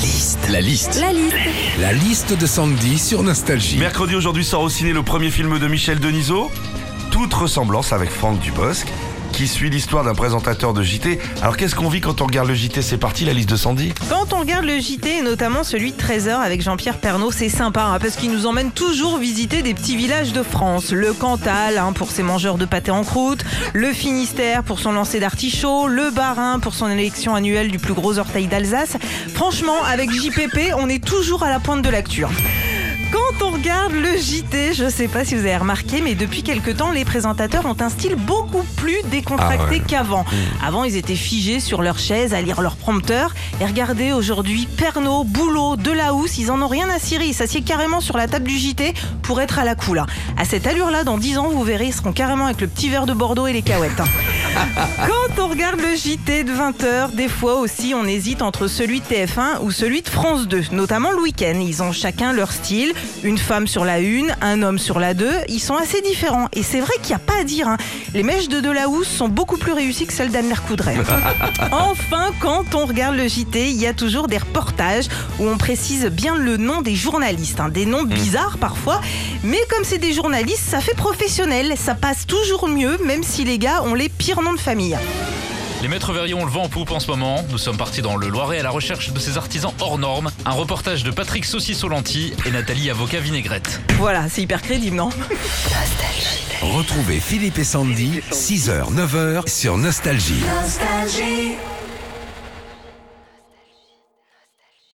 liste. La liste. La liste. La liste de Sandy sur Nostalgie. Mercredi aujourd'hui sort au ciné le premier film de Michel Denisot, toute ressemblance avec Franck Dubosc, qui suit l'histoire d'un présentateur de JT. Alors qu'est-ce qu'on vit quand on regarde le JT C'est parti la liste de Sandy Quand on regarde le JT, et notamment celui de 13h avec Jean-Pierre Pernaud, c'est sympa hein, parce qu'il nous emmène toujours visiter des petits villages de France. Le Cantal hein, pour ses mangeurs de pâté en croûte, le Finistère pour son lancer d'artichaut, le Bas-Rhin pour son élection annuelle du plus gros orteil d'Alsace. Franchement, avec JPP, on est toujours à la pointe de l'actu. Hein. Quand on regarde le JT, je sais pas si vous avez remarqué, mais depuis quelque temps, les présentateurs ont un style beaucoup plus décontracté Ah ouais. qu'avant. Avant, ils étaient figés sur leur chaise à lire leur prompteur. Et regardez aujourd'hui, Pernod, Boulot, Delahousse, ils en ont rien à cirer. Ils s'assiedent carrément sur la table du JT pour être à la cool. hein. À cette allure-là, dans 10 ans, vous verrez, ils seront carrément avec le petit verre de Bordeaux et les cahuètes. Quand on regarde le JT de 20h, des fois aussi on hésite entre celui de TF1 ou celui de France 2, notamment le week-end. Ils ont chacun leur style, une femme sur la une, un homme sur la deux. Ils sont assez différents et c'est vrai qu'il n'y a pas à dire. hein. Les mèches de Delahousse sont beaucoup plus réussies que celles d'Anne Coudray. enfin, quand on regarde le JT, il y a toujours des reportages où on précise bien le nom des journalistes. hein. Des noms bizarres parfois, mais comme c'est des journalistes, ça fait professionnel. Ça passe toujours mieux, même si les gars ont les pires noms de famille. Les maîtres verriers ont le vent en poupe en ce moment. Nous sommes partis dans le Loiret à la recherche de ces artisans hors normes. Un reportage de Patrick Saucissolanti et Nathalie Avocat Vinaigrette. Voilà, c'est hyper crédible, non? Retrouvez Philippe et Sandy, 6h, 9h sur Nostalgie. Nostalgie.